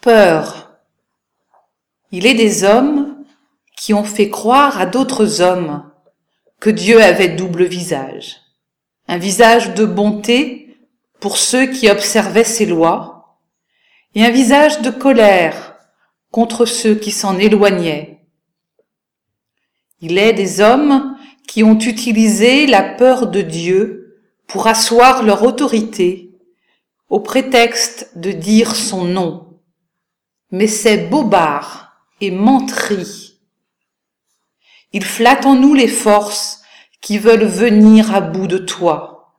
Peur. Il est des hommes qui ont fait croire à d'autres hommes que Dieu avait double visage. Un visage de bonté pour ceux qui observaient ses lois et un visage de colère contre ceux qui s'en éloignaient. Il est des hommes qui ont utilisé la peur de Dieu pour asseoir leur autorité au prétexte de dire son nom. Mais c'est bobard et menterie. Il flatte en nous les forces qui veulent venir à bout de toi.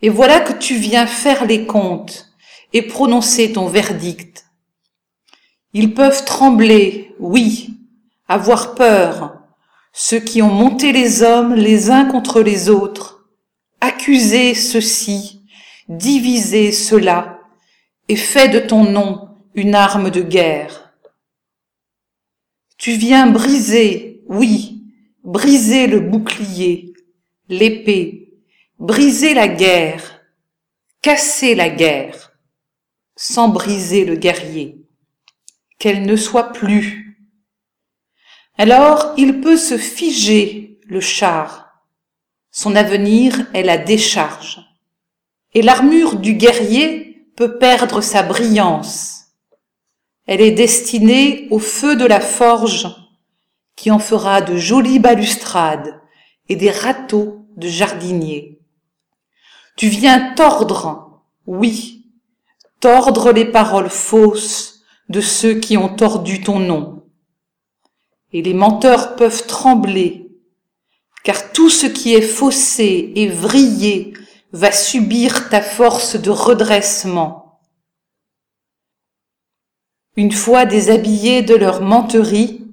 Et voilà que tu viens faire les comptes et prononcer ton verdict. Ils peuvent trembler, oui, avoir peur, ceux qui ont monté les hommes les uns contre les autres, accusé ceux-ci, divisé ceux-là, et fait de ton nom une arme de guerre. Tu viens briser, oui, briser le bouclier, l'épée, briser la guerre, casser la guerre, sans briser le guerrier, qu'elle ne soit plus. Alors il peut se figer, le char. Son avenir est la décharge. Et l'armure du guerrier peut perdre sa brillance. Elle est destinée au feu de la forge qui en fera de jolies balustrades et des râteaux de jardiniers. Tu viens tordre, oui, tordre les paroles fausses de ceux qui ont tordu ton nom. Et les menteurs peuvent trembler, car tout ce qui est faussé et vrillé va subir ta force de redressement. Une fois déshabillés de leur menterie,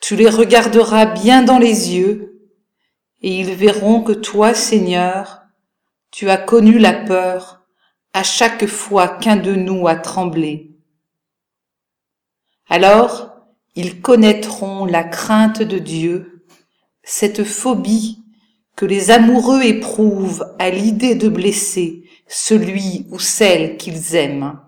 tu les regarderas bien dans les yeux, et ils verront que toi, Seigneur, tu as connu la peur à chaque fois qu'un de nous a tremblé. Alors, ils connaîtront la crainte de Dieu, cette phobie que les amoureux éprouvent à l'idée de blesser celui ou celle qu'ils aiment.